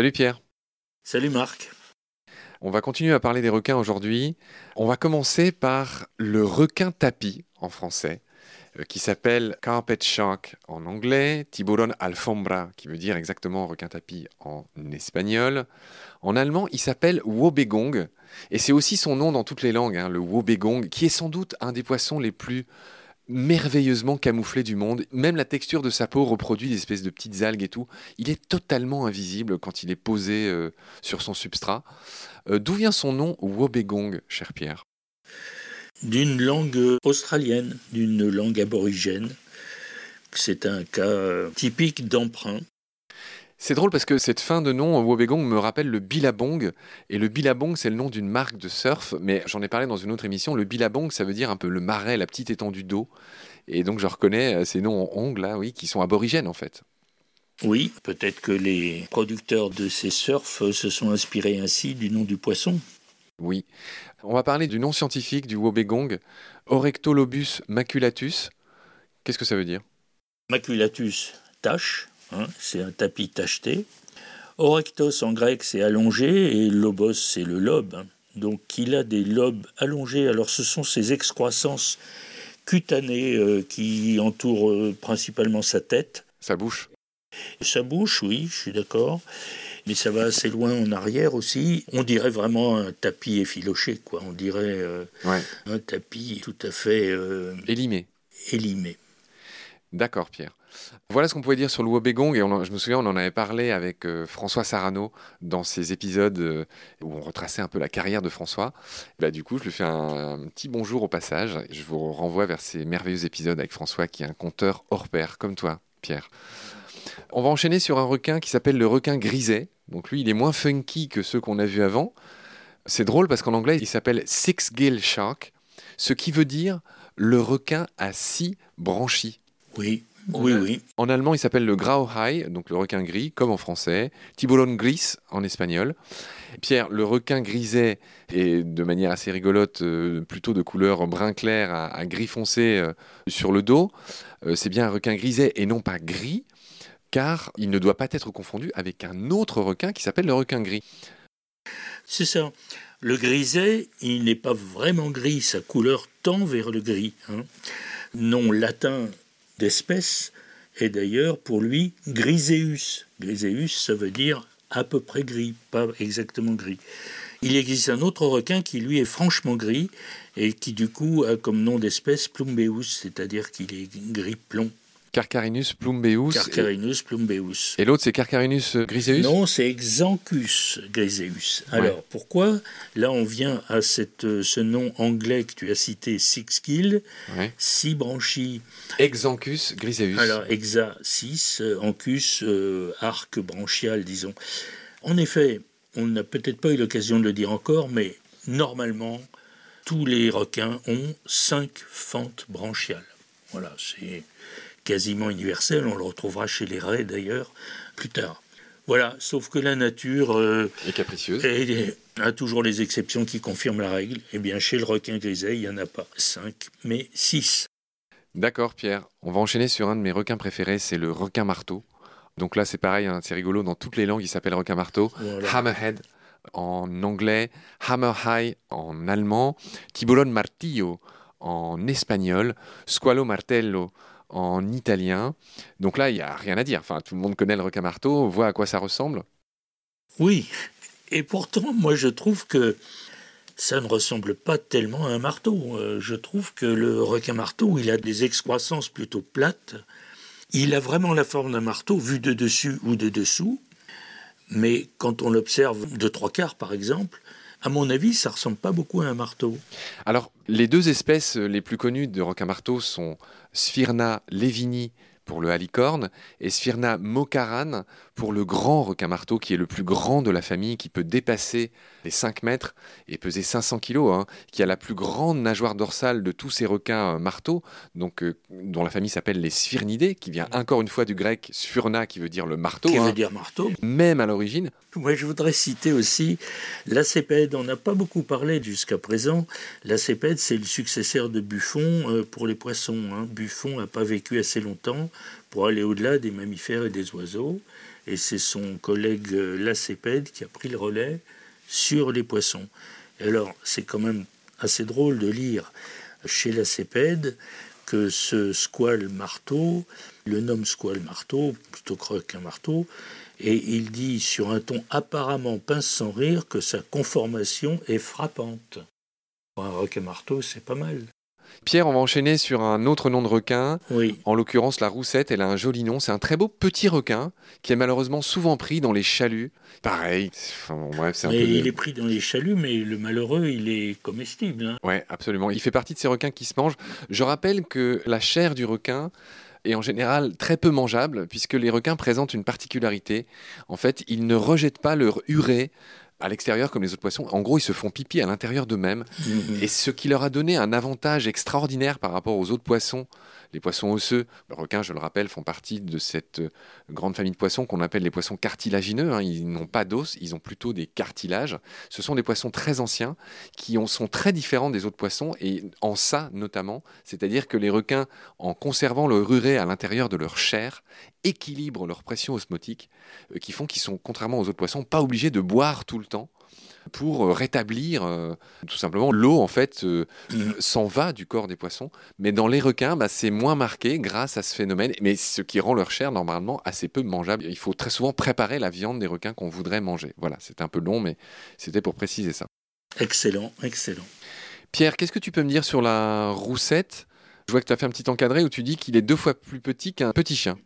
Salut Pierre. Salut Marc. On va continuer à parler des requins aujourd'hui. On va commencer par le requin tapis en français, euh, qui s'appelle carpet shark en anglais, tiburon alfombra, qui veut dire exactement requin tapis en espagnol. En allemand, il s'appelle wobegong, et c'est aussi son nom dans toutes les langues, hein, le wobegong, qui est sans doute un des poissons les plus merveilleusement camouflés du monde. Même la texture de sa peau reproduit des espèces de petites algues et tout. Il est totalement invisible quand il est posé euh, sur son substrat. Euh, d'où vient son nom Wobegong, cher Pierre? D'une langue australienne, d'une langue aborigène. C'est un cas typique d'emprunt. C'est drôle parce que cette fin de nom, Wobegong, me rappelle le Billabong. Et le Billabong, c'est le nom d'une marque de surf, mais j'en ai parlé dans une autre émission. Le Billabong, ça veut dire un peu le marais, la petite étendue d'eau. Et donc je reconnais euh, ces noms en ongles, là, oui, qui sont aborigènes en fait. Oui, peut-être que les producteurs de ces surfs se sont inspirés ainsi du nom du poisson. Oui. On va parler du nom scientifique du Wobegong, Orectolobus maculatus. Qu'est-ce que ça veut dire? Maculatus, tache, hein, c'est un tapis tacheté. Orectos en grec, c'est allongé, et lobos, c'est le lobe. Hein. Donc il a des lobes allongés. Alors ce sont ces excroissances cutanées euh, qui entourent euh, principalement sa tête. Sa bouche sa bouche, oui, je suis d'accord. Mais ça va assez loin en arrière aussi. On dirait vraiment un tapis effiloché, quoi. On dirait euh, un tapis tout à fait... Élimé. Élimé. D'accord, Pierre. Voilà ce qu'on pouvait dire sur le Wobegong. Et je me souviens, on en avait parlé avec euh, François Sarano dans ces épisodes où on retraçait un peu la carrière de François. bah, du coup, je lui fais un, un, petit bonjour au passage. Je vous renvoie vers ces merveilleux épisodes avec François, qui est un conteur hors pair, comme toi, Pierre. On va enchaîner sur un requin qui s'appelle le requin griset. Donc lui, il est moins funky que ceux qu'on a vus avant. C'est drôle parce qu'en anglais, il s'appelle Six Gill Shark, ce qui veut dire le requin à six branchies. Oui, oui, oui. En allemand, il s'appelle le Grauhai, donc le requin gris, comme en français. Tiburon gris en espagnol. Pierre, le requin griset est de manière assez rigolote, euh, plutôt de couleur brun clair à, gris foncé euh, sur le dos. Euh, c'est bien un requin griset et non pas gris car il ne doit pas être confondu avec un autre requin qui s'appelle le requin gris. C'est ça. Le griset, il n'est pas vraiment gris, sa couleur tend vers le gris. Hein. Nom latin d'espèce est d'ailleurs pour lui griseus. Griseus, ça veut dire à peu près gris, pas exactement gris. Il existe un autre requin qui lui est franchement gris et qui du coup a comme nom d'espèce plumbeus, c'est-à-dire qu'il est gris plomb. Carcarinus plumbeus. Carcarinus plumbeus. Et l'autre, c'est Carcarinus griseus? Non, c'est Xanthus griseus. Alors, pourquoi? Là, on vient à cette, ce nom anglais que tu as cité, six gill, six branchies. Exanthus griseus. Alors, exa, six, euh, ancus, euh, arc branchial, disons. En effet, on n'a peut-être pas eu l'occasion de le dire encore, mais normalement, tous les requins ont cinq fentes branchiales. Voilà, c'est quasiment universel, on le retrouvera chez les raies d'ailleurs plus tard. Voilà, sauf que la nature euh, est capricieuse. Et, a toujours les exceptions qui confirment la règle. Eh bien, chez le requin griset, il n'y en a pas cinq, mais six. D'accord, Pierre. On va enchaîner sur un de mes requins préférés, c'est le requin marteau. Donc là, c'est pareil, hein, c'est rigolo, dans toutes les langues, il s'appelle requin marteau. Hammerhead en anglais, hammerhai en allemand, tiburon martillo en espagnol, squalo martello en italien. Donc là, il n'y a rien à dire. Enfin, tout le monde connaît le requin marteau, voit à quoi ça ressemble. Oui, et pourtant, moi, je trouve que ça ne ressemble pas tellement à un marteau. Euh, je trouve que le requin marteau, il a des excroissances plutôt plates. Il a vraiment la forme d'un marteau vu de dessus ou de dessous. Mais quand on l'observe de trois quarts, par exemple, à mon avis, ça ressemble pas beaucoup à un marteau. Alors, les deux espèces les plus connues de requin marteau sont Sphyrna levini pour le halicorne et Sphyrna mocaran pour le grand requin marteau qui est le plus grand de la famille, qui peut dépasser les 5 mètres et peser 500 kilos, hein, qui a la plus grande nageoire dorsale de tous ces requins euh, marteaux, donc, euh, dont la famille s'appelle les sphyrinidés, qui vient encore une fois du grec sphyrna qui veut dire le marteau. Qui veut hein. dire marteau. Même à l'origine. Moi, je voudrais citer aussi l'acépède. On n'a pas beaucoup parlé jusqu'à présent. L'acépède, c'est le successeur de Buffon euh, pour les poissons. Hein. Buffon n'a pas vécu assez longtemps pour aller au-delà des mammifères et des oiseaux. et c'est son collègue Lacépède qui a pris le relais sur les poissons. Alors, c'est quand même assez drôle de lire chez Lacépède que ce squale marteau, le nomme squale marteau, plutôt que qu'un marteau, et il dit sur un ton apparemment pince sans rire que sa conformation est frappante. Un requin marteau, c'est pas mal. Pierre, on va enchaîner sur un autre nom de requin. Oui. En l'occurrence, la roussette, elle a un joli nom. C'est un très beau petit requin qui est malheureusement souvent pris dans les chaluts. Pareil. Enfin, bref, c'est un peu. de- il est pris dans les chaluts, mais le malheureux, il est comestible. hein. Ouais, absolument. Il fait partie de ces requins qui se mangent. Je rappelle que la chair du requin est en général très peu mangeable, puisque les requins présentent une particularité. En fait, ils ne rejettent pas leur urée à l'extérieur comme les autres poissons. En gros, ils se font pipi à l'intérieur d'eux-mêmes. Et ce qui leur a donné un avantage extraordinaire par rapport aux autres poissons, les poissons osseux, les requins, je le rappelle, font partie de cette euh, grande famille de poissons qu'on appelle les poissons cartilagineux. hein. Ils n'ont pas d'os, ils ont plutôt des cartilages. Ce sont des poissons très anciens qui ont- sont très différents des autres poissons et en ça notamment, c'est-à-dire que les requins, en conservant leur urée à l'intérieur de leur chair, équilibrent leur pression osmotique, euh, qui font qu'ils sont, contrairement aux autres poissons, pas obligés de boire tout le temps pour euh, rétablir euh, tout simplement l'eau en fait euh, s'en va du corps des poissons. Mais dans les requins bah, c'est moins marqué grâce à ce phénomène. Mais ce qui rend leur chair normalement assez peu mangeable. Il faut très souvent préparer la viande des requins qu'on voudrait manger. Voilà c'est un peu long mais c'était pour préciser ça. Excellent, excellent. Pierre qu'est-ce que tu peux me dire sur la roussette? Je vois que tu as fait un petit encadré où tu dis qu'il est deux fois plus petit qu'un petit chien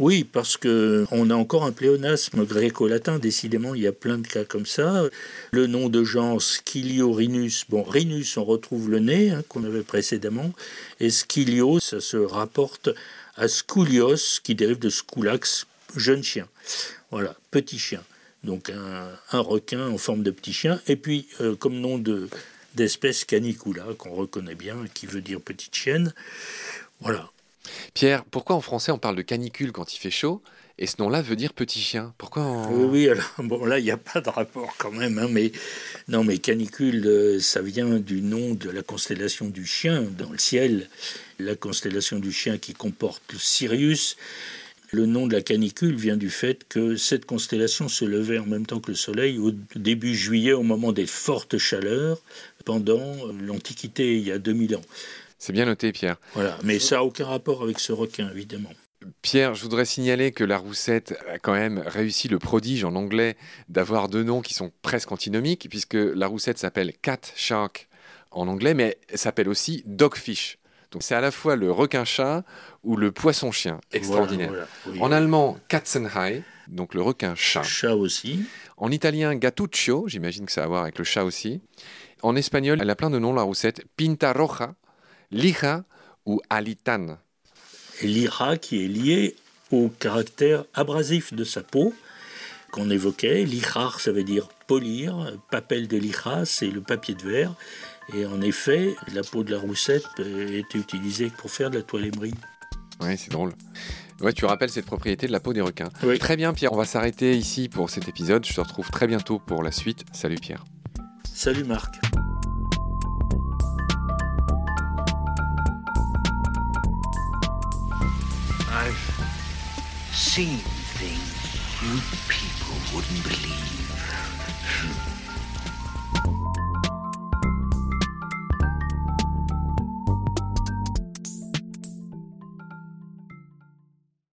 Oui, parce que on a encore un pléonasme gréco-latin. Décidément, il y a plein de cas comme ça. Le nom de genre Scilio-Rhinus. Bon, Rhinus, on retrouve le nez hein, qu'on avait précédemment, et Scilio, ça se rapporte à Scoulios, qui dérive de Scoulax, jeune chien. Voilà, petit chien. Donc un, un requin en forme de petit chien. Et puis, euh, comme nom de d'espèce canicula, qu'on reconnaît bien, qui veut dire petite chienne. Voilà. Pierre pourquoi en français on parle de canicule quand il fait chaud et ce nom-là veut dire petit chien? Pourquoi en- Oui, alors, bon, là, il n'y a pas de rapport quand même, hein, mais non, mais canicule, euh, ça vient du nom de la constellation du chien dans le ciel, la constellation du chien qui comporte Sirius. Le nom de la canicule vient du fait que cette constellation se levait en même temps que le Soleil au début juillet, au moment des fortes chaleurs, pendant l'Antiquité, il y a 2000 ans. C'est bien noté Pierre Voilà, mais ça n'a aucun rapport avec ce requin, évidemment. Pierre, je voudrais signaler que la roussette a quand même réussi le prodige en anglais d'avoir deux noms qui sont presque antinomiques, puisque la roussette s'appelle cat shark en anglais, mais elle s'appelle aussi dogfish. Donc c'est à la fois le requin-chat ou le poisson-chien. Extraordinaire. Voilà, voilà, oui. En allemand, katzenhai, donc le requin-chat. Chat aussi. En italien, gattuccio, j'imagine que ça a à voir avec le chat aussi. En espagnol, elle a plein de noms, la roussette. Pinta roja, lija ou alitan? l'ira qui est lié au caractère abrasif de sa peau qu'on évoquait. L'irar, ça veut dire polir. Papel de lira, c'est le papier de verre. Et en effet, la peau de la roussette euh, était utilisée pour faire de la toile émerie. Ouais, c'est drôle. Ouais, tu rappelles cette propriété de la peau des requins. Oui. Très bien, Pierre. On va s'arrêter ici pour cet épisode. Je te retrouve très bientôt pour la suite. Salut, Pierre. Salut Marc. I've seen things you people wouldn't believe.